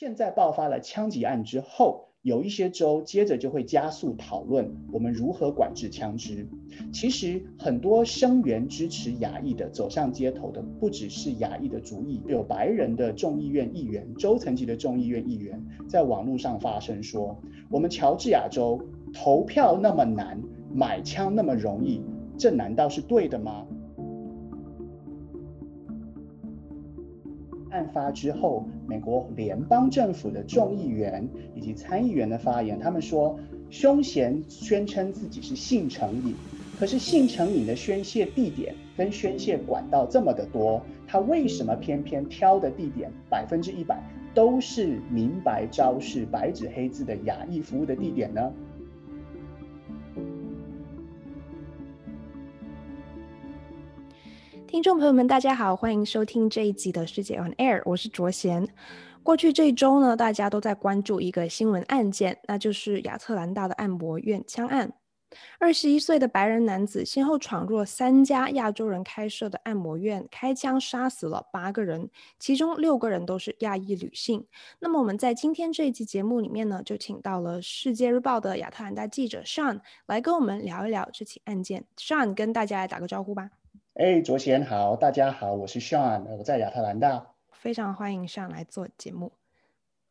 现在爆发了枪击案之后，有一些州接着就会加速讨论我们如何管制枪支。其实很多声援支持亚裔的走上街头的，不只是亚裔的族裔，有白人的众议院议员、州层级的众议院议员，在网络上发声说：我们乔治亚州投票那么难，买枪那么容易，这难道是对的吗？发之后，美国联邦政府的众议员以及参议员的发言，他们说，凶嫌宣称自己是性成瘾，可是性成瘾的宣泄地点跟宣泄管道这么的多，他为什么偏偏挑的地点百分之一百都是明白招式、白纸黑字的亚裔服务的地点呢？听众朋友们，大家好，欢迎收听这一集的世界 On Air，我是卓贤。过去这一周呢，大家都在关注一个新闻案件，那就是亚特兰大的按摩院枪案。二十一岁的白人男子先后闯入了三家亚洲人开设的按摩院，开枪杀死了八个人，其中六个人都是亚裔女性。那么我们在今天这一集节目里面呢，就请到了《世界日报》的亚特兰大记者 Sean 来跟我们聊一聊这起案件。Sean 跟大家来打个招呼吧。哎，卓贤好，大家好，我是 Sean，我在亚特兰大，非常欢迎 Sean 来做节目，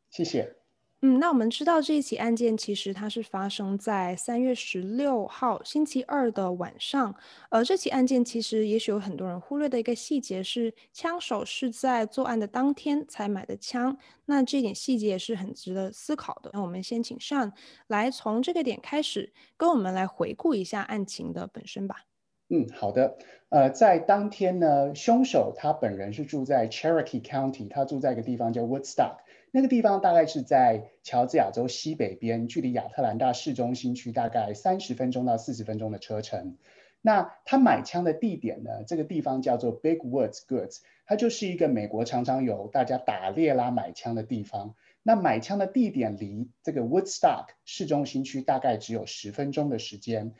谢谢。嗯，那我们知道这一起案件其实它是发生在三月十六号星期二的晚上，而这起案件其实也许有很多人忽略的一个细节是，枪手是在作案的当天才买的枪，那这点细节也是很值得思考的。那我们先请 Sean 来从这个点开始，跟我们来回顾一下案情的本身吧。嗯，好的。呃，在当天呢，凶手他本人是住在 Cherokee County，他住在一个地方叫 Woodstock，那个地方大概是在乔治亚州西北边，距离亚特兰大市中心区大概三十分钟到四十分钟的车程。那他买枪的地点呢，这个地方叫做 Big Woods Goods，它就是一个美国常常有大家打猎啦买枪的地方。那买枪的地点离这个 Woodstock 市中心区大概只有十分钟的时间。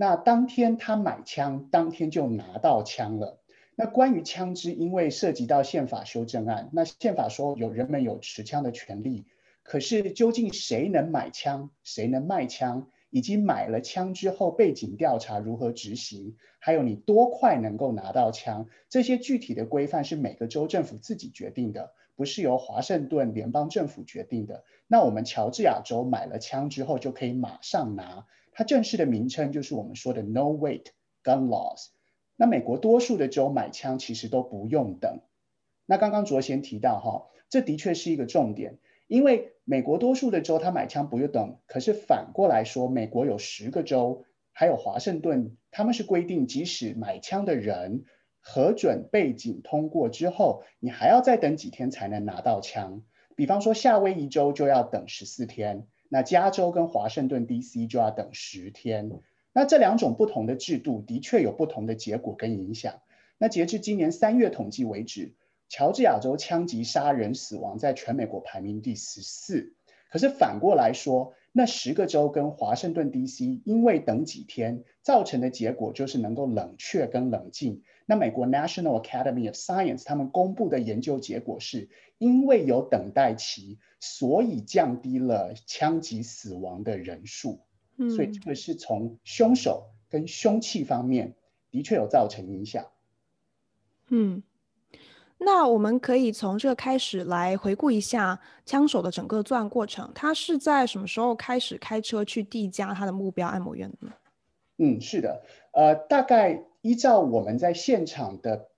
那当天他买枪，当天就拿到枪了。那关于枪支，因为涉及到宪法修正案，那宪法说有人们有持枪的权利。可是究竟谁能买枪，谁能卖枪，以及买了枪之后背景调查如何执行，还有你多快能够拿到枪，这些具体的规范是每个州政府自己决定的，不是由华盛顿联邦政府决定的。那我们乔治亚州买了枪之后就可以马上拿。它正式的名称就是我们说的 No Wait Gun Laws。那美国多数的州买枪其实都不用等。那刚刚卓贤提到哈，这的确是一个重点，因为美国多数的州他买枪不用等。可是反过来说，美国有十个州，还有华盛顿，他们是规定，即使买枪的人核准背景通过之后，你还要再等几天才能拿到枪。比方说夏威夷州就要等十四天。那加州跟华盛顿 D.C. 就要等十天。那这两种不同的制度的确有不同的结果跟影响。那截至今年三月统计为止，乔治亚州枪击杀人死亡在全美国排名第十四。可是反过来说，那十个州跟华盛顿 D.C. 因为等几天造成的结果就是能够冷却跟冷静。那美国 National Academy of Science 他们公布的研究结果是，因为有等待期，所以降低了枪击死亡的人数。嗯，所以这个是从凶手跟凶器方面的确有造成影响。嗯，那我们可以从这个开始来回顾一下枪手的整个作案过程。他是在什么时候开始开车去递加他的目标按摩院的呢？嗯，是的，呃，大概。依照我们在现场的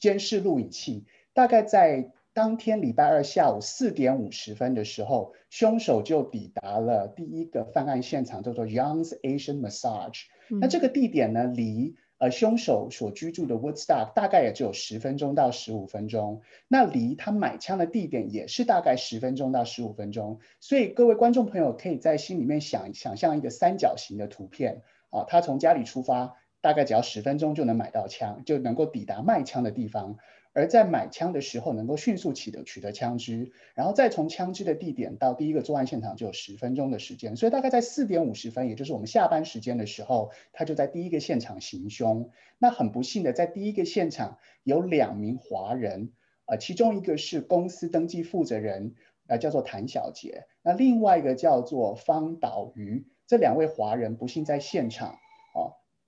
监视录影器，大概在当天礼拜二下午四点五十分的时候，凶手就抵达了第一个犯案现场，叫做 Young's Asian Massage。嗯。那这个地点呢，离呃凶手所居住的 Woodstock 大概也只有十分钟到十五分钟。那离他买枪的地点也是大概十分钟到十五分钟。所以各位观众朋友可以在心里面想想象一个三角形的图片啊，他从家里出发。大概只要十分钟就能买到枪，就能够抵达卖枪的地方。而在买枪的时候，能够迅速取得取得枪支，然后再从枪支的地点到第一个作案现场就有十分钟的时间。所以大概在四点五十分，也就是我们下班时间的时候，他就在第一个现场行凶。那很不幸的，在第一个现场有两名华人，呃，其中一个是公司登记负责人呃，叫做谭小杰。那另外一个叫做方岛瑜，这两位华人不幸在现场，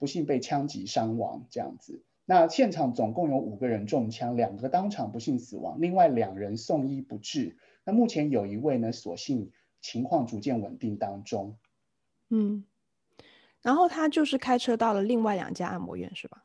不幸被枪击伤亡这样子。那现场总共有五个人中枪，两个当场不幸死亡，另外两人送医不治。那目前有一位呢，所幸情况逐渐稳定当中。嗯，然后他就是开车到了另外两家按摩院，是吧？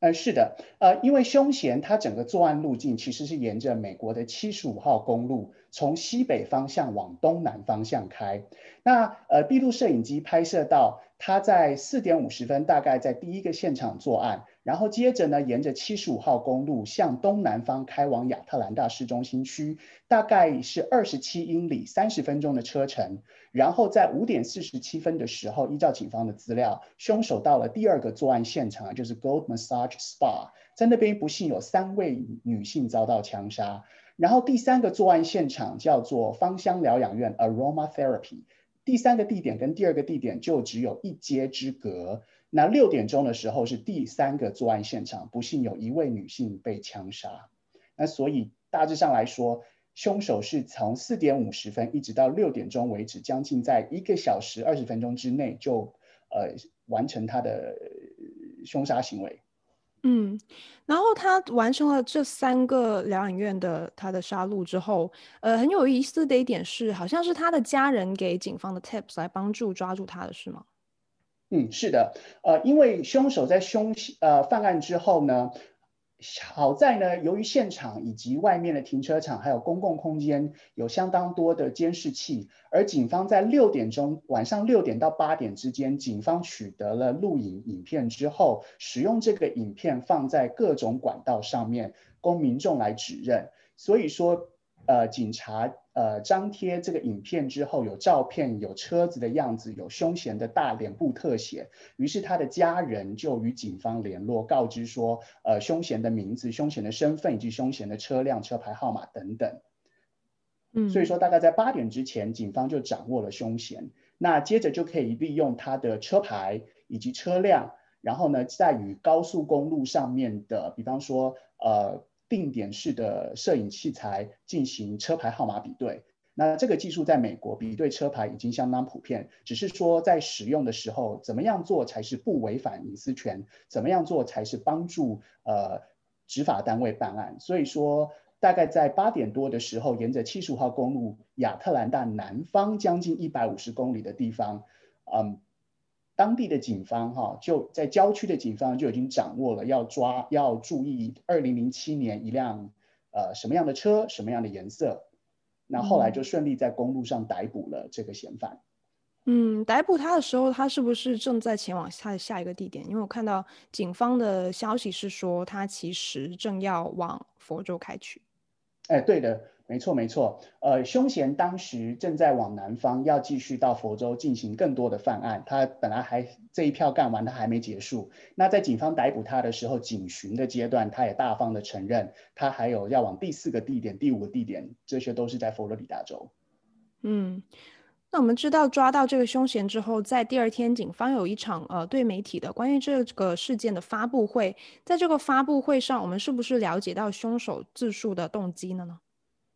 呃，是的，呃，因为凶嫌他整个作案路径其实是沿着美国的七十五号公路，从西北方向往东南方向开。那呃，闭路摄影机拍摄到他在四点五十分，大概在第一个现场作案。然后接着呢，沿着七十五号公路向东南方开往亚特兰大市中心区，大概是二十七英里，三十分钟的车程。然后在五点四十七分的时候，依照警方的资料，凶手到了第二个作案现场，就是 Gold Massage Spa，在那边不幸有三位女性遭到枪杀。然后第三个作案现场叫做芳香疗养院 Aroma Therapy，第三个地点跟第二个地点就只有一街之隔。那六点钟的时候是第三个作案现场，不幸有一位女性被枪杀。那所以大致上来说，凶手是从四点五十分一直到六点钟为止，将近在一个小时二十分钟之内就呃完成他的凶杀行为。嗯，然后他完成了这三个疗养院的他的杀戮之后，呃，很有意思的一点是，好像是他的家人给警方的 tips 来帮助抓住他的是吗？嗯，是的，呃，因为凶手在凶呃犯案之后呢，好在呢，由于现场以及外面的停车场还有公共空间有相当多的监视器，而警方在六点钟晚上六点到八点之间，警方取得了录影影片之后，使用这个影片放在各种管道上面，供民众来指认，所以说。呃，警察呃张贴这个影片之后，有照片、有车子的样子、有凶嫌的大脸部特写，于是他的家人就与警方联络，告知说，呃，凶嫌的名字、凶嫌的身份以及凶嫌的车辆、车牌号码等等。嗯，所以说大概在八点之前，警方就掌握了凶嫌，那接着就可以利用他的车牌以及车辆，然后呢，在与高速公路上面的，比方说呃。定点式的摄影器材进行车牌号码比对，那这个技术在美国比对车牌已经相当普遍，只是说在使用的时候，怎么样做才是不违反隐私权，怎么样做才是帮助呃执法单位办案。所以说，大概在八点多的时候，沿着七十五号公路亚特兰大南方将近一百五十公里的地方，嗯。当地的警方哈就在郊区的警方就已经掌握了要抓要注意二零零七年一辆呃什么样的车什么样的颜色，那后来就顺利在公路上逮捕了这个嫌犯。嗯，逮捕他的时候，他是不是正在前往他的下一个地点？因为我看到警方的消息是说，他其实正要往佛州开去。哎，对的。没错，没错。呃，凶嫌当时正在往南方，要继续到佛州进行更多的犯案。他本来还这一票干完，他还没结束。那在警方逮捕他的时候，警询的阶段，他也大方的承认，他还有要往第四个地点、第五个地点，这些都是在佛罗里达州。嗯，那我们知道抓到这个凶嫌之后，在第二天，警方有一场呃对媒体的关于这个事件的发布会。在这个发布会上，我们是不是了解到凶手自述的动机了呢？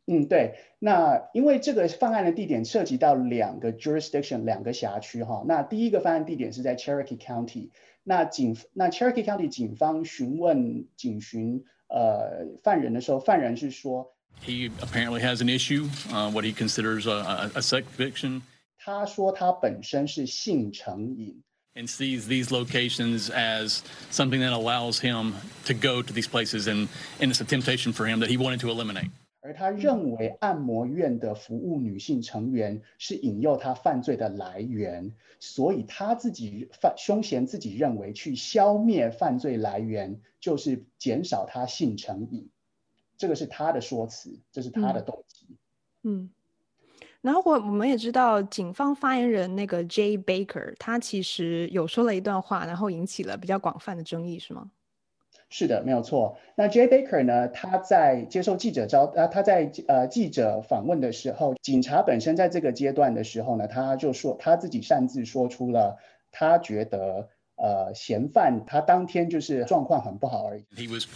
嗯，对，那因为这个犯案的地点涉及到两个 jurisdiction，两个辖区哈。那第一个犯案地点是在 Cherokee County，那警那 Cherokee County 警方询问警询呃犯人的时候，犯人是说，He apparently has an issue, uh, what he considers a a sex addiction。他说他本身是性成瘾，and sees these locations as something that allows him to go to these places, and and it's a temptation for him that he wanted to eliminate。 而他认为按摩院的服务女性成员是引诱他犯罪的来源，所以他自己犯凶嫌自己认为去消灭犯罪来源就是减少他性成瘾，这个是他的说辞，这是他的动机。嗯，嗯，然后我我们也知道，警方发言人那个 Jay Baker，他其实有说了一段话，然后引起了比较广泛的争议，是吗？是的，没有错。那 Jay Baker 呢？他在接受记者招啊，他在呃记者访问的时候，警察本身在这个阶段的时候呢，他就说他自己擅自说出了他觉得呃嫌犯他当天就是状况很不好而已。He was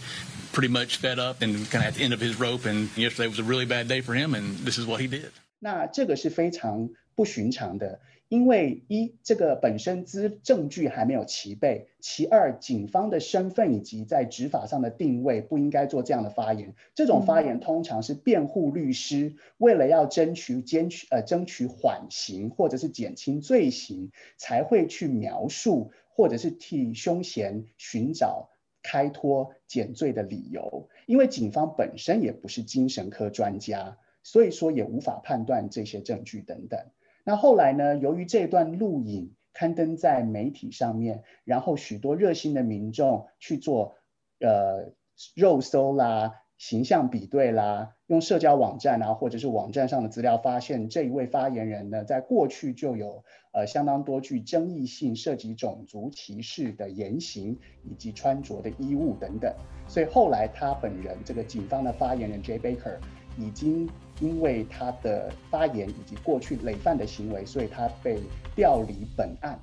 pretty much fed up and kind of at the end of his rope, and yesterday was a really bad day for him, and this is what he did. 那这个是非常不寻常的。因为一，这个本身资证据还没有齐备；其二，警方的身份以及在执法上的定位不应该做这样的发言。这种发言通常是辩护律师为了要争取监取呃争取缓刑或者是减轻罪行，才会去描述或者是替凶嫌寻找开脱减罪的理由。因为警方本身也不是精神科专家，所以说也无法判断这些证据等等。那后来呢？由于这段录影刊登在媒体上面，然后许多热心的民众去做呃肉搜啦、形象比对啦，用社交网站啊或者是网站上的资料，发现这一位发言人呢，在过去就有呃相当多具争议性、涉及种族歧视的言行以及穿着的衣物等等，所以后来他本人这个警方的发言人 Jay Baker 已经。因为他的发言以及过去累犯的行为，所以他被调离本案。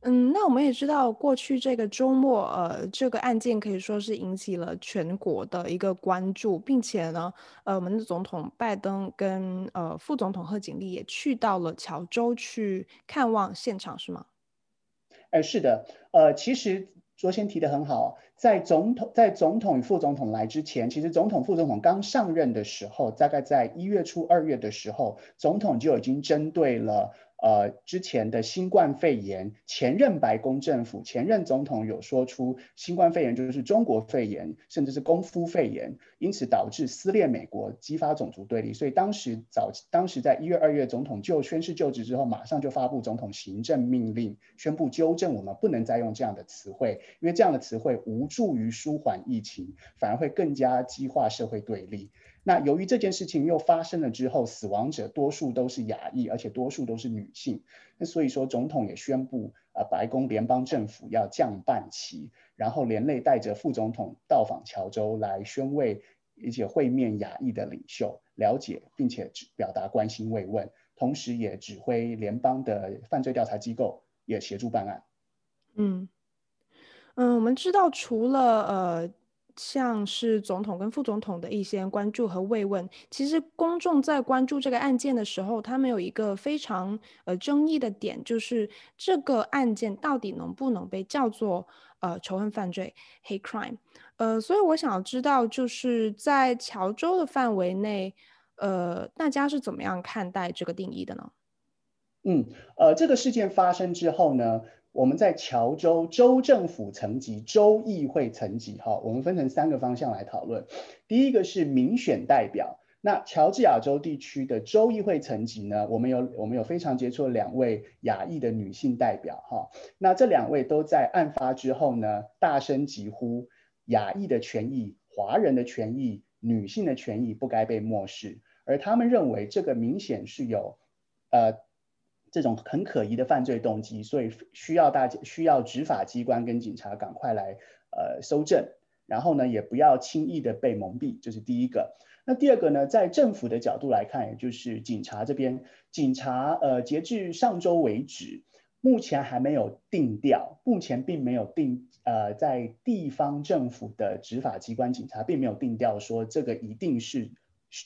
嗯，那我们也知道，过去这个周末，呃，这个案件可以说是引起了全国的一个关注，并且呢，呃，我们的总统拜登跟呃副总统贺锦丽也去到了乔州去看望现场，是吗？哎，是的，呃，其实。卓先提的很好，在总统在总统与副总统来之前，其实总统副总统刚上任的时候，大概在一月初二月的时候，总统就已经针对了。呃，之前的新冠肺炎，前任白宫政府、前任总统有说出新冠肺炎就是中国肺炎，甚至是功夫肺炎，因此导致撕裂美国，激发种族对立。所以当时早，当时在一月、二月，总统就宣誓就职之后，马上就发布总统行政命令，宣布纠正我们不能再用这样的词汇，因为这样的词汇无助于舒缓疫情，反而会更加激化社会对立。那由于这件事情又发生了之后，死亡者多数都是亚裔，而且多数都是女性。那所以说，总统也宣布，呃，白宫联邦政府要降半旗，然后连累带着副总统到访乔州来宣慰，而且会面亚裔的领袖，了解并且表达关心慰问，同时也指挥联邦的犯罪调查机构也协助办案。嗯嗯，我们知道除了呃。像是总统跟副总统的一些关注和慰问，其实公众在关注这个案件的时候，他们有一个非常呃争议的点，就是这个案件到底能不能被叫做呃仇恨犯罪 （hate crime）？呃，所以我想知道，就是在乔州的范围内，呃，大家是怎么样看待这个定义的呢？嗯，呃，这个事件发生之后呢，我们在乔州州政府层级、州议会层级，哈，我们分成三个方向来讨论。第一个是民选代表，那乔治亚州地区的州议会层级呢，我们有我们有非常杰出的两位亚裔的女性代表，哈，那这两位都在案发之后呢，大声疾呼亚裔的权益、华人的权益、女性的权益不该被漠视，而他们认为这个明显是有，呃。这种很可疑的犯罪动机，所以需要大家需要执法机关跟警察赶快来呃搜证，然后呢也不要轻易的被蒙蔽，这是第一个。那第二个呢，在政府的角度来看，也就是警察这边，警察呃截至上周为止，目前还没有定调，目前并没有定呃在地方政府的执法机关警察并没有定调说这个一定是。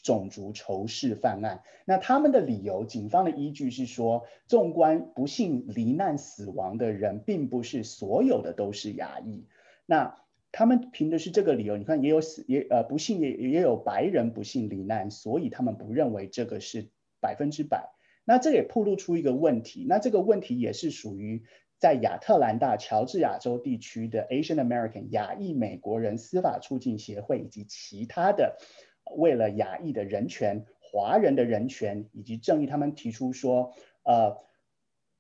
种族仇视犯案，那他们的理由，警方的依据是说，纵观不幸罹难死亡的人，并不是所有的都是亚裔。那他们凭的是这个理由，你看也有死也呃不幸也也有白人不幸罹难，所以他们不认为这个是百分之百。那这也暴露出一个问题，那这个问题也是属于在亚特兰大乔治亚州地区的 Asian American 亚裔美国人司法促进协会以及其他的。为了亚裔的人权、华人的人权以及正义，他们提出说，呃，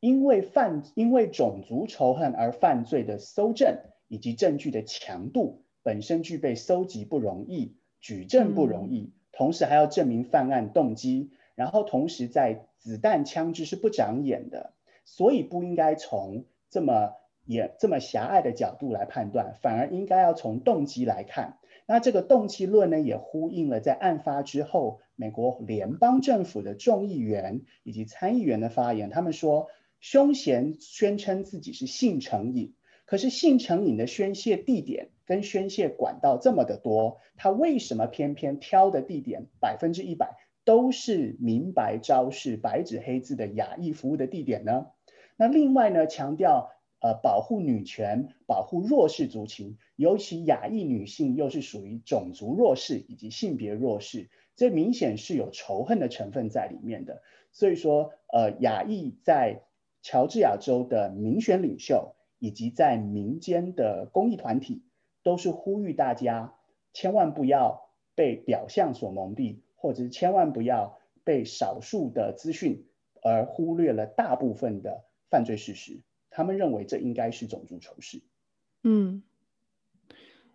因为犯因为种族仇恨而犯罪的搜证以及证据的强度本身具备搜集不容易、举证不容易，同时还要证明犯案动机，然后同时在子弹枪支是不长眼的，所以不应该从这么也这么狭隘的角度来判断，反而应该要从动机来看。那这个动机论呢，也呼应了在案发之后，美国联邦政府的众议员以及参议员的发言。他们说，凶嫌宣称自己是性成瘾，可是性成瘾的宣泄地点跟宣泄管道这么的多，他为什么偏偏挑的地点百分之一百都是明白昭示、白纸黑字的亚裔服务的地点呢？那另外呢，强调呃保护女权、保护弱势族群，尤其亚裔女性又是属于种族弱势以及性别弱势，这明显是有仇恨的成分在里面的。所以说，呃，亚裔在乔治亚州的民选领袖以及在民间的公益团体，都是呼吁大家千万不要被表象所蒙蔽，或者是千万不要被少数的资讯而忽略了大部分的犯罪事实。他们认为这应该是种族仇视。嗯。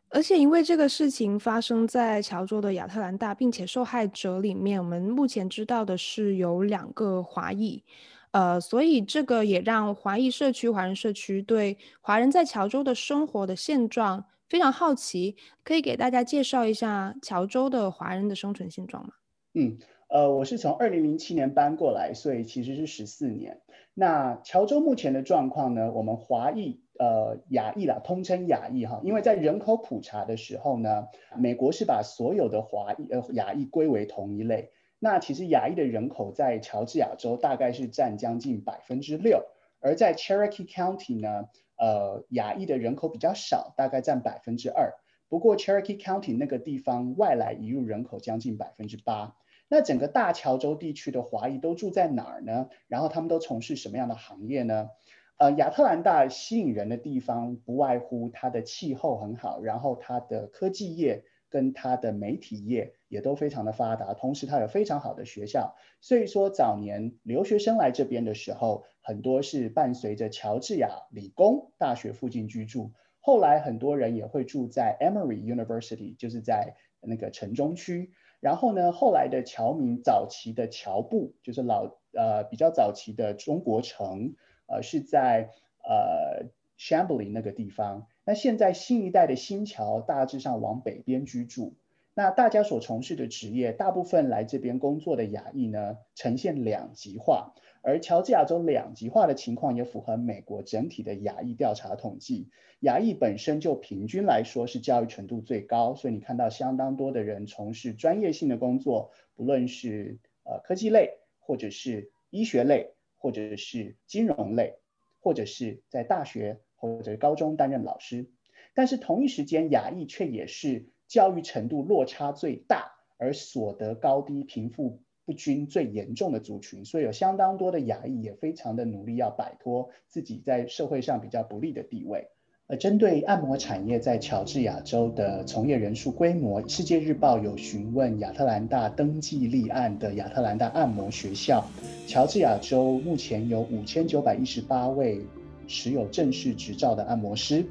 而且因为这个事情发生在乔州的亚特兰大，并且受害者里面，我们目前知道的是有两个华裔，呃，所以这个也让华裔社区、华人社区对华人在乔州的生活的现状非常好奇。可以给大家介绍一下乔州的华人的生存现状吗？嗯，呃，我是从二零零七年搬过来，所以其实是十四年。那乔州目前的状况呢？我们华裔。呃，亚裔啦，通称亚裔哈，因为在人口普查的时候呢，美国是把所有的华裔呃亚裔归为同一类。那其实亚裔的人口在乔治亚州大概是占将近百分之六，而在 Cherokee County 呢，呃，亚裔的人口比较少，大概占百分之二。不过 Cherokee County 那个地方外来移入人口将近百分之八。那整个大乔州地区的华裔都住在哪儿呢？然后他们都从事什么样的行业呢？呃，亚特兰大吸引人的地方不外乎它的气候很好，然后它的科技业跟它的媒体业也都非常的发达，同时它有非常好的学校。所以说早年留学生来这边的时候，很多是伴随着乔治亚理工大学附近居住。后来很多人也会住在 Emory University，就是在那个城中区。然后呢，后来的侨民早期的侨埠，就是老呃比较早期的中国城。呃，是在呃 s h a m b l y 那个地方。那现在新一代的新侨大致上往北边居住。那大家所从事的职业，大部分来这边工作的亚裔呢，呈现两极化。而乔治亚州两极化的情况也符合美国整体的亚裔调查统计。亚裔本身就平均来说是教育程度最高，所以你看到相当多的人从事专业性的工作，不论是呃科技类或者是医学类。或者是金融类，或者是在大学或者高中担任老师，但是同一时间，亚裔却也是教育程度落差最大，而所得高低、贫富不均最严重的族群，所以有相当多的亚裔也非常的努力要摆脱自己在社会上比较不利的地位。而，针对按摩产业在乔治亚州的从业人数规模，《世界日报》有询问亚特兰大登记立案的亚特兰大按摩学校，乔治亚州目前有五千九百一十八位持有正式执照的按摩师，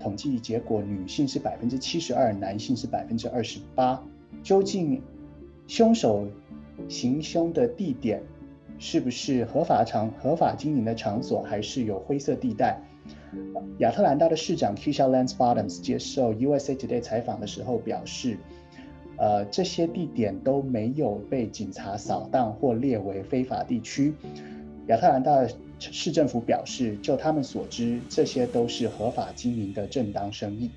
统计结果女性是百分之七十二，男性是百分之二十八。究竟凶手行凶的地点是不是合法场合法经营的场所，还是有灰色地带？亚特兰大的市长 Kisha Lance Bottoms 接受 USA Today 采访的时候表示，呃，这些地点都没有被警察扫荡或列为非法地区。亚特兰大市政府表示，就他们所知，这些都是合法经营的正当生意。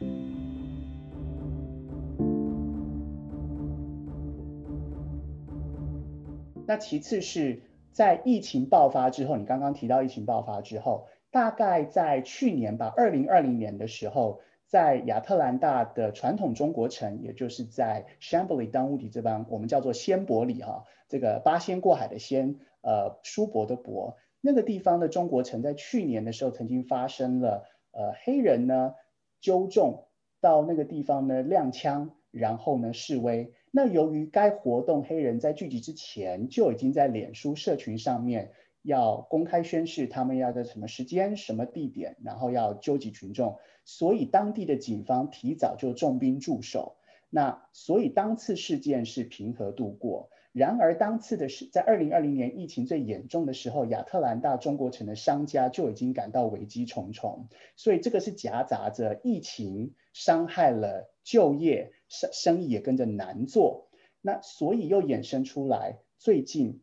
那其次是在疫情爆发之后，你刚刚提到疫情爆发之后。大概在去年吧，二零二零年的时候，在亚特兰大的传统中国城，也就是在 Chamblee 当屋底这帮，我们叫做仙伯里哈，这个八仙过海的仙，呃，叔伯的伯，那个地方的中国城，在去年的时候曾经发生了，呃，黑人呢纠众到那个地方呢亮枪，然后呢示威。那由于该活动黑人在聚集之前就已经在脸书社群上面。要公开宣誓，他们要在什么时间、什么地点，然后要纠集群众，所以当地的警方提早就重兵驻守。那所以当次事件是平和度过。然而当次的是在二零二零年疫情最严重的时候，亚特兰大中国城的商家就已经感到危机重重。所以这个是夹杂着疫情伤害了就业，生生意也跟着难做。那所以又衍生出来最近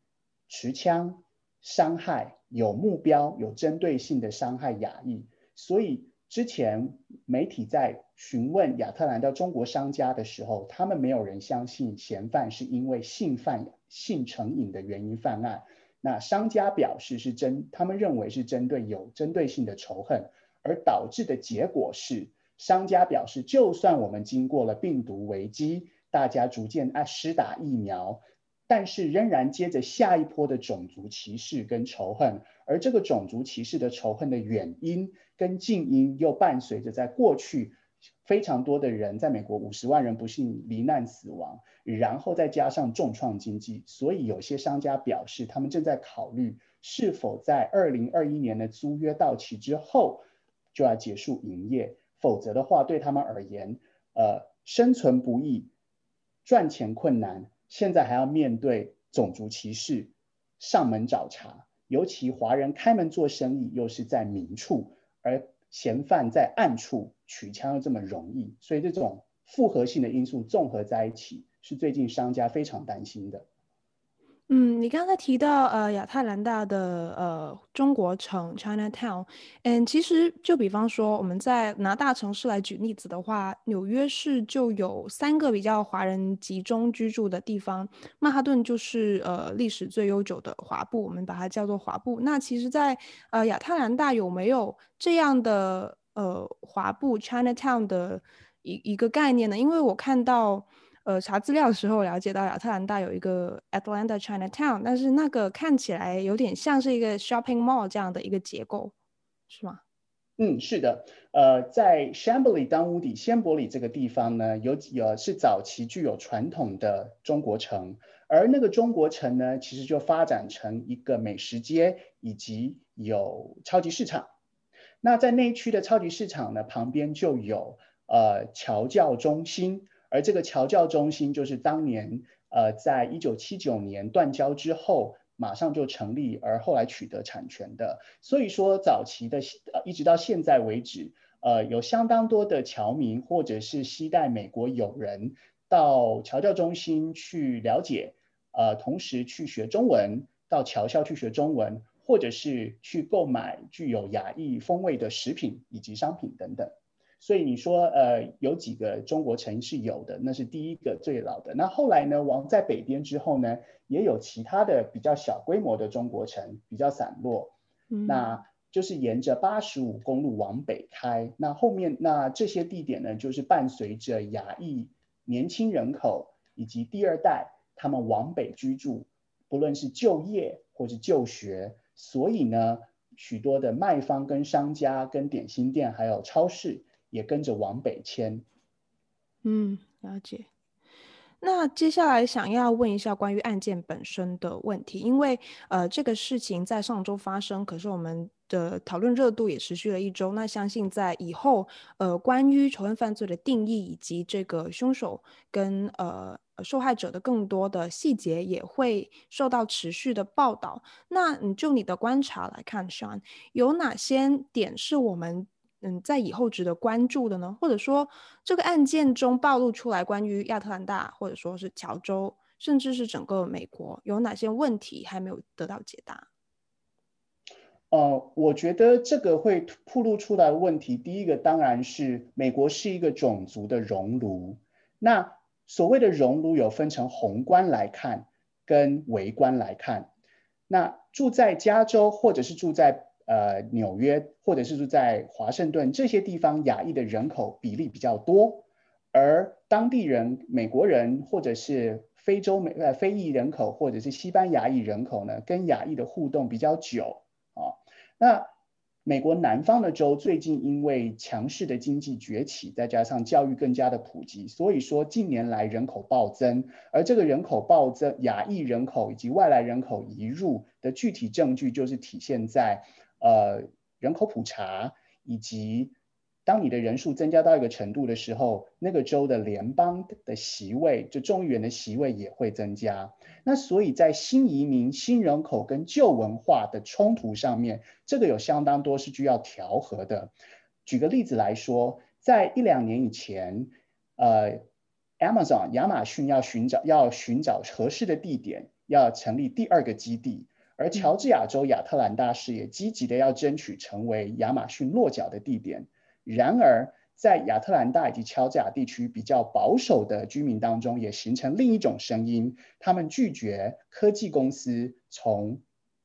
持枪。伤害，有目标、有针对性的伤害亚裔。所以之前媒体在询问亚特兰大中国商家的时候，他们没有人相信嫌犯是因为性犯性成瘾的原因犯案。那商家表示是针，他们认为是针对有针对性的仇恨，而导致的结果是，商家表示，就算我们经过了病毒危机，大家逐渐啊施打疫苗，但是仍然接着下一波的种族歧视跟仇恨，而这个种族歧视的仇恨的远因跟近因又伴随着在过去。非常多的人在美国，五十万人不幸罹难死亡，然后再加上重创经济，所以有些商家表示，他们正在考虑是否在二零二一年的租约到期之后就要结束营业，否则的话对他们而言，呃，生存不易，赚钱困难，现在还要面对种族歧视上门找茬，尤其华人开门做生意又是在明处，而。嫌犯在暗处取枪又这么容易，所以这种复合性的因素综合在一起，是最近商家非常担心的。嗯，你刚才提到呃亚特兰大的呃中国城 Chinatown，嗯，其实就比方说我们在拿大城市来举例子的话，纽约市就有三个比较华人集中居住的地方，曼哈顿就是呃历史最悠久的华埠，我们把它叫做华埠。那其实在，呃亚特兰大有没有这样的呃华埠 Chinatown 的一一个概念呢？因为我看到。呃，查资料的时候了解到亚特兰大有一个 Atlanta Chinatown，但是那个看起来有点像是一个 shopping mall 这样的一个结构，是吗？嗯，是的。呃，在 Chamblee 当屋底仙伯里这个地方呢，有呃是早期具有传统的中国城，而那个中国城呢，其实就发展成一个美食街以及有超级市场。那在内区的超级市场呢，旁边就有呃侨教中心。而这个侨教中心就是当年，呃，在一九七九年断交之后，马上就成立，而后来取得产权的。所以说，早期的，呃，一直到现在为止，呃，有相当多的侨民或者是西带美国友人到侨教中心去了解，呃，同时去学中文，到侨校去学中文，或者是去购买具有亚裔风味的食品以及商品等等。所以你说，呃，有几个中国城是有的，那是第一个最老的。那后来呢，往在北边之后呢，也有其他的比较小规模的中国城，比较散落。嗯，那就是沿着八十五公路往北开。那后面那这些地点呢，就是伴随着亚裔年轻人口以及第二代他们往北居住，不论是就业或是就学。所以呢，许多的卖方跟商家跟点心店还有超市。也跟着往北迁。嗯，了解。那接下来想要问一下关于案件本身的问题，因为呃这个事情在上周发生，可是我们的讨论热度也持续了一周。那相信在以后呃关于仇恨犯罪的定义以及这个凶手跟呃受害者的更多的细节也会受到持续的报道。那你就你的观察来看，Sean 有哪些点是我们？嗯，在以后值得关注的呢？或者说，这个案件中暴露出来关于亚特兰大，或者说是乔州，甚至是整个美国，有哪些问题还没有得到解答？呃，我觉得这个会暴露出来的问题，第一个当然是美国是一个种族的熔炉。那所谓的熔炉有分成宏观来看跟微观来看。那住在加州或者是住在呃，纽约或者是住在华盛顿这些地方，亚裔的人口比例比较多，而当地人、美国人或者是非洲美呃非裔人口或者是西班牙裔人口呢，跟亚裔的互动比较久啊。那美国南方的州最近因为强势的经济崛起，再加上教育更加的普及，所以说近年来人口暴增，而这个人口暴增，亚裔人口以及外来人口移入的具体证据就是体现在。呃，人口普查以及当你的人数增加到一个程度的时候，那个州的联邦的席位，就众议员的席位也会增加。那所以在新移民、新人口跟旧文化的冲突上面，这个有相当多是需要调和的。举个例子来说，在一两年以前，呃，Amazon 亚马逊要寻找要寻找合适的地点，要成立第二个基地。而乔治亚州亚特兰大市也积极的要争取成为亚马逊落脚的地点。然而，在亚特兰大以及乔治亚地区比较保守的居民当中，也形成另一种声音，他们拒绝科技公司从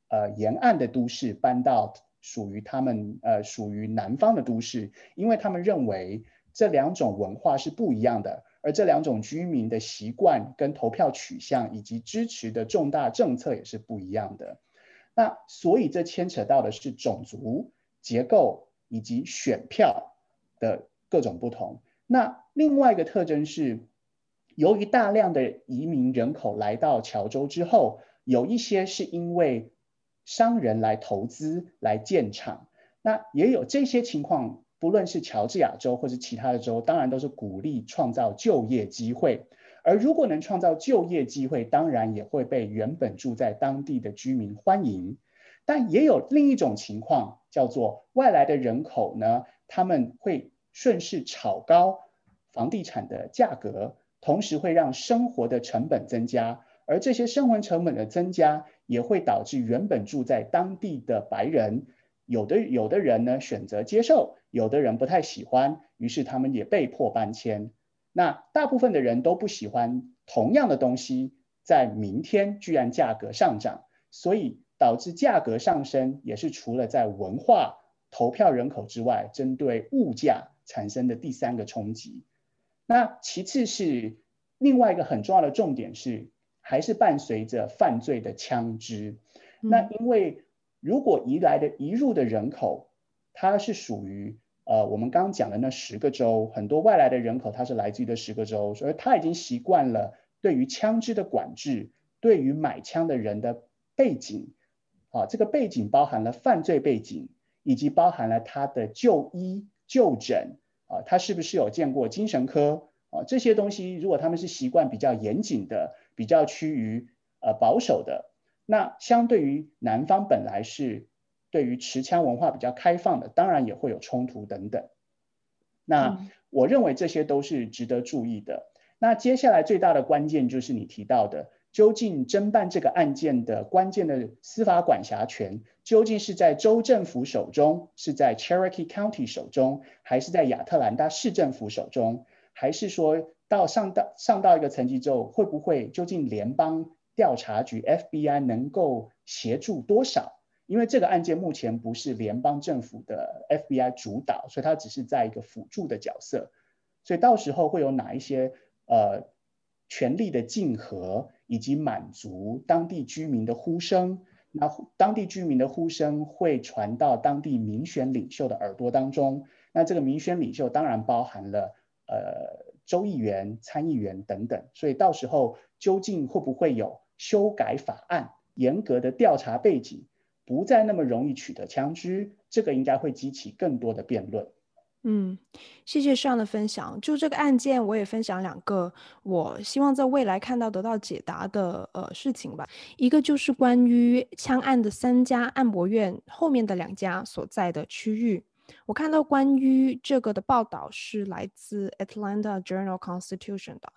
呃沿岸的都市搬到属于他们呃属于南方的都市，因为他们认为这两种文化是不一样的。而这两种居民的习惯、跟投票取向以及支持的重大政策也是不一样的。那所以这牵扯到的是种族结构以及选票的各种不同。那另外一个特征是，由于大量的移民人口来到乔州之后，有一些是因为商人来投资来建厂，那也有这些情况。不论是乔治亚州或是其他的州，当然都是鼓励创造就业机会。而如果能创造就业机会，当然也会被原本住在当地的居民欢迎。但也有另一种情况，叫做外来的人口呢，他们会顺势炒高房地产的价格，同时会让生活的成本增加。而这些生活成本的增加，也会导致原本住在当地的白人，有的有的人呢选择接受。有的人不太喜欢，于是他们也被迫搬迁。那大部分的人都不喜欢同样的东西，在明天居然价格上涨，所以导致价格上升，也是除了在文化、投票人口之外，针对物价产生的第三个冲击。那其次是另外一个很重要的重点是，还是伴随着犯罪的枪支。那因为如果移来的移入的人口，它是属于。呃，我们刚刚讲的那十个州，很多外来的人口，他是来自于这十个州，所以他已经习惯了对于枪支的管制，对于买枪的人的背景，啊，这个背景包含了犯罪背景，以及包含了他的就医就诊，啊，他是不是有见过精神科，啊，这些东西，如果他们是习惯比较严谨的，比较趋于呃保守的，那相对于南方本来是。对于持枪文化比较开放的，当然也会有冲突等等。那我认为这些都是值得注意的。那接下来最大的关键就是你提到的，究竟侦办这个案件的关键的司法管辖权，究竟是在州政府手中，是在 Cherokee County 手中，还是在亚特兰大市政府手中，还是说到上到上到一个层级之后，会不会究竟联邦调查局 FBI 能够协助多少？因为这个案件目前不是联邦政府的 FBI 主导，所以它只是在一个辅助的角色。所以到时候会有哪一些呃权力的竞合，以及满足当地居民的呼声？那当地居民的呼声会传到当地民选领袖的耳朵当中。那这个民选领袖当然包含了呃州议员、参议员等等。所以到时候究竟会不会有修改法案、严格的调查背景？不再那么容易取得枪支，这个应该会激起更多的辩论。嗯，谢谢上的分享。就这个案件，我也分享两个我希望在未来看到得到解答的呃事情吧。一个就是关于枪案的三家按摩院后面的两家所在的区域。我看到关于这个的报道是来自 Atlanta Journal-Constitution 的，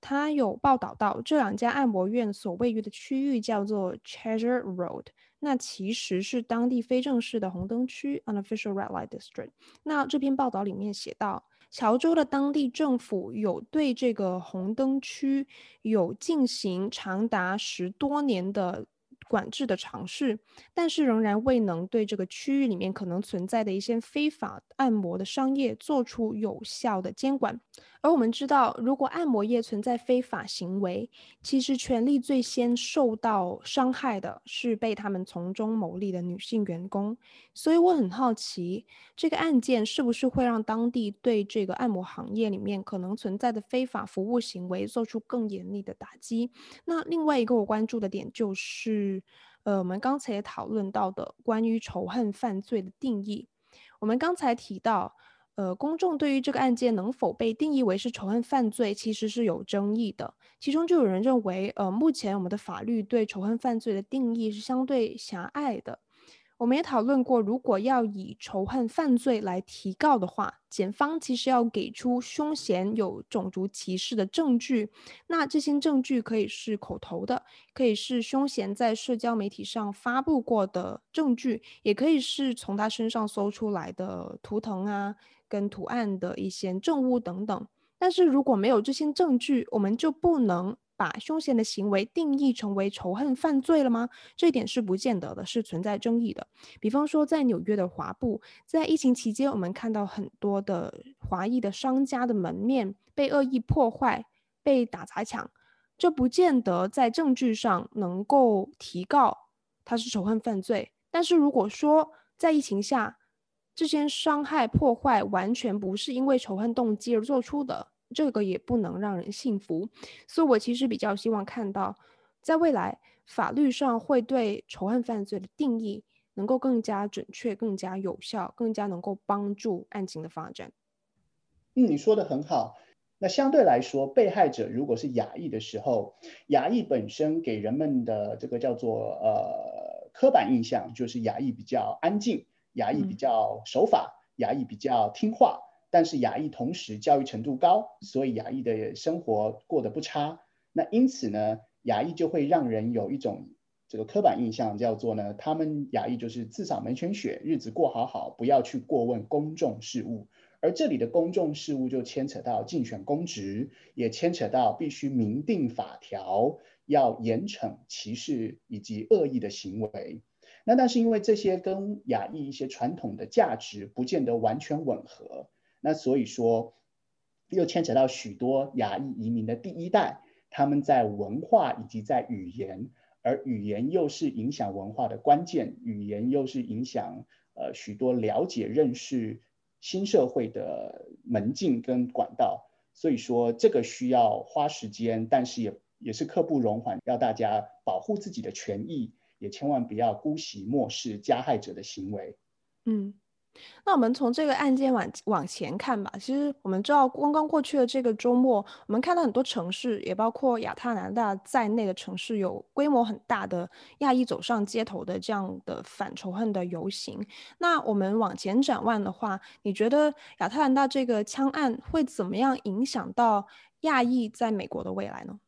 他有报道到这两家按摩院所位于的区域叫做 Treasure Road。那其实是当地非正式的红灯区 （Unofficial Red Light District）。那这篇报道里面写到，乔州的当地政府有对这个红灯区有进行长达十多年的管制的尝试，但是仍然未能对这个区域里面可能存在的一些非法按摩的商业做出有效的监管。而我们知道，如果按摩业存在非法行为，其实权利最先受到伤害的是被他们从中牟利的女性员工。所以我很好奇，这个案件是不是会让当地对这个按摩行业里面可能存在的非法服务行为做出更严厉的打击？那另外一个我关注的点就是，呃，我们刚才也讨论到的关于仇恨犯罪的定义。我们刚才提到。呃，公众对于这个案件能否被定义为是仇恨犯罪，其实是有争议的。其中就有人认为，呃，目前我们的法律对仇恨犯罪的定义是相对狭隘的。我们也讨论过，如果要以仇恨犯罪来提告的话，检方其实要给出凶嫌有种族歧视的证据。那这些证据可以是口头的，可以是凶嫌在社交媒体上发布过的证据，也可以是从他身上搜出来的图腾啊、跟图案的一些证物等等。但是如果没有这些证据，我们就不能把凶嫌的行为定义成为仇恨犯罪了吗？这一点是不见得的，是存在争议的。比方说，在纽约的华埠，在疫情期间，我们看到很多的华裔的商家的门面被恶意破坏、被打砸抢，这不见得在证据上能够提告他是仇恨犯罪。但是如果说在疫情下，这些伤害破坏完全不是因为仇恨动机而做出的。这个也不能让人信服，所以我其实比较希望看到，在未来法律上会对仇恨犯罪的定义能够更加准确、更加有效、更加能够帮助案情的发展。嗯，你说的很好。那相对来说，被害者如果是亚裔的时候，亚裔本身给人们的这个叫做呃刻板印象，就是亚裔比较安静，亚裔比较守法，亚裔比较听话。但是亚裔同时教育程度高，所以亚裔的生活过得不差。那因此呢，亚裔就会让人有一种这个刻板印象，叫做呢，他们亚裔就是自扫门前雪，日子过好好，不要去过问公众事务。而这里的公众事务就牵扯到竞选公职，也牵扯到必须明定法条，要严惩歧视以及恶意的行为。那但是因为这些跟亚裔一些传统的价值不见得完全吻合。那所以说，又牵扯到许多亚裔移民的第一代，他们在文化以及在语言，而语言又是影响文化的关键，语言又是影响呃许多了解认识新社会的门径跟管道。所以说，这个需要花时间，但是也也是刻不容缓，要大家保护自己的权益，也千万不要姑息漠视加害者的行为。嗯。那我们从这个案件往往前看吧。其实我们知道，刚刚过去的这个周末，我们看到很多城市，也包括亚特兰大在内的城市，有规模很大的亚裔走上街头的这样的反仇恨的游行。那我们往前展望的话，你觉得亚特兰大这个枪案会怎么样影响到亚裔在美国的未来呢？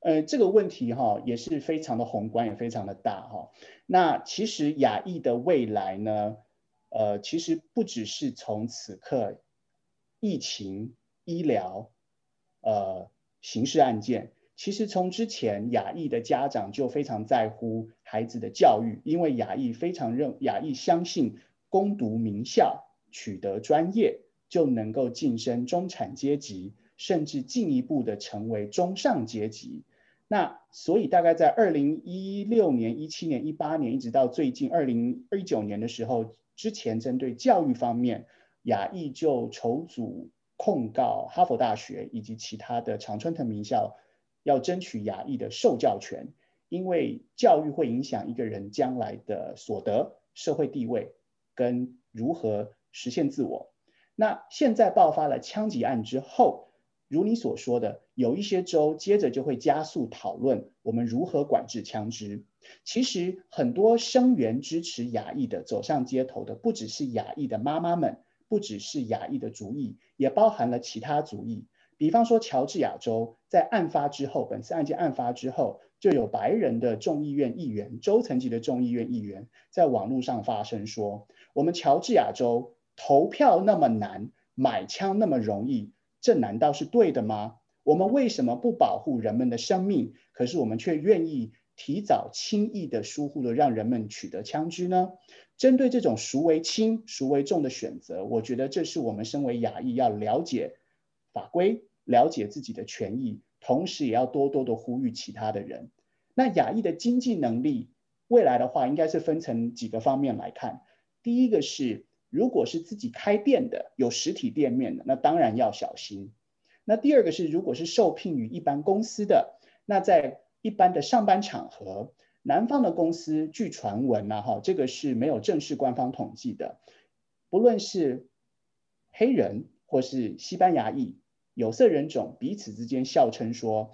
呃，这个问题哈也是非常的宏观，也非常的大哈。那其实亚裔的未来呢？呃，其实不只是从此刻疫情、医疗、呃刑事案件，其实从之前亚裔的家长就非常在乎孩子的教育，因为亚裔非常认亚裔相信攻读名校、取得专业就能够晋升中产阶级，甚至进一步的成为中上阶级。那所以大概在二零一六年、一七年、一八年，一直到最近二零一九年的时候。之前针对教育方面，亚裔就筹组控告哈佛大学以及其他的常春藤名校，要争取亚裔的受教权，因为教育会影响一个人将来的所得、社会地位跟如何实现自我。那现在爆发了枪击案之后，如你所说的，有一些州接着就会加速讨论我们如何管制枪支。其实很多声援支持亚裔的走上街头的，不只是亚裔的妈妈们，不只是亚裔的族裔，也包含了其他族裔。比方说，乔治亚州在案发之后，本次案件案发之后，就有白人的众议院议员，州层级的众议院议员，在网络上发声说：“我们乔治亚州投票那么难，买枪那么容易，这难道是对的吗？我们为什么不保护人们的生命？可是我们却愿意。”提早轻易的疏忽了让人们取得枪支呢？针对这种孰为轻孰为重的选择，我觉得这是我们身为亚裔要了解法规、了解自己的权益，同时也要多多的呼吁其他的人。那亚裔的经济能力，未来的话应该是分成几个方面来看。第一个是，如果是自己开店的，有实体店面的，那当然要小心。那第二个是，如果是受聘于一般公司的，那在一般的上班场合，南方的公司据传闻呐，哈，这个是没有正式官方统计的。不论是黑人或是西班牙裔、有色人种，彼此之间笑称说，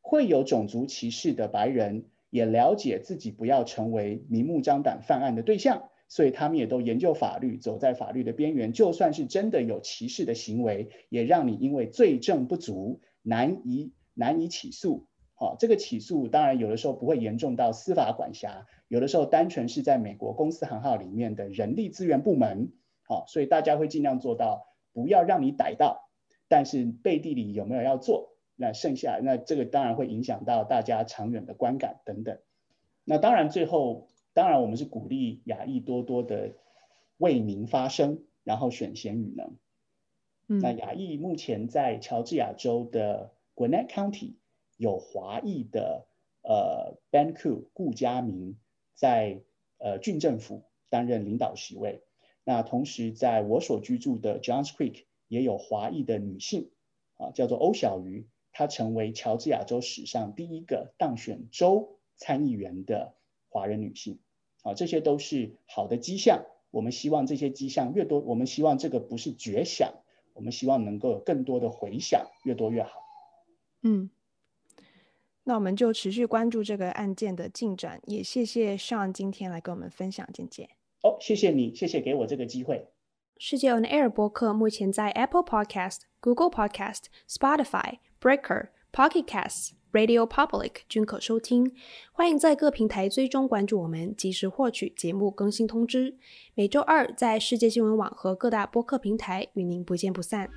会有种族歧视的白人也了解自己不要成为明目张胆犯案的对象，所以他们也都研究法律，走在法律的边缘。就算是真的有歧视的行为，也让你因为罪证不足，难以难以起诉。好，这个起诉当然有的时候不会严重到司法管辖，有的时候单纯是在美国公司行号里面的人力资源部门。好，所以大家会尽量做到不要让你逮到，但是背地里有没有要做？那剩下，那这个当然会影响到大家长远的观感等等。那当然最后，当然我们是鼓励亚裔多多的为民发声，然后选贤与能。嗯、那亚裔目前在乔治亚州的 Gwinnett County 有华裔的呃 Ben Ku 顾家明在呃郡政府担任领导席位。那同时在我所居住的 Johns Creek 也有华裔的女性啊，叫做欧小瑜。她成为乔治亚州史上第一个当选州参议员的华人女性，啊，这些都是好的迹象。我们希望这些迹象越多，我们希望这个不是绝响，我们希望能够有更多的回响，越多越好。嗯，那我们就持续关注这个案件的进展，也谢谢 Sean 今天来跟我们分享见解。哦，谢谢你，谢谢给我这个机会。世界 On Air 播客目前在 Apple Podcast、Google Podcast、Spotify。Breaker、Pocket Casts、Radio Public 均可收听，欢迎在各平台追踪关注我们，及时获取节目更新通知。每周二在世界新闻网和各大播客平台与您不见不散。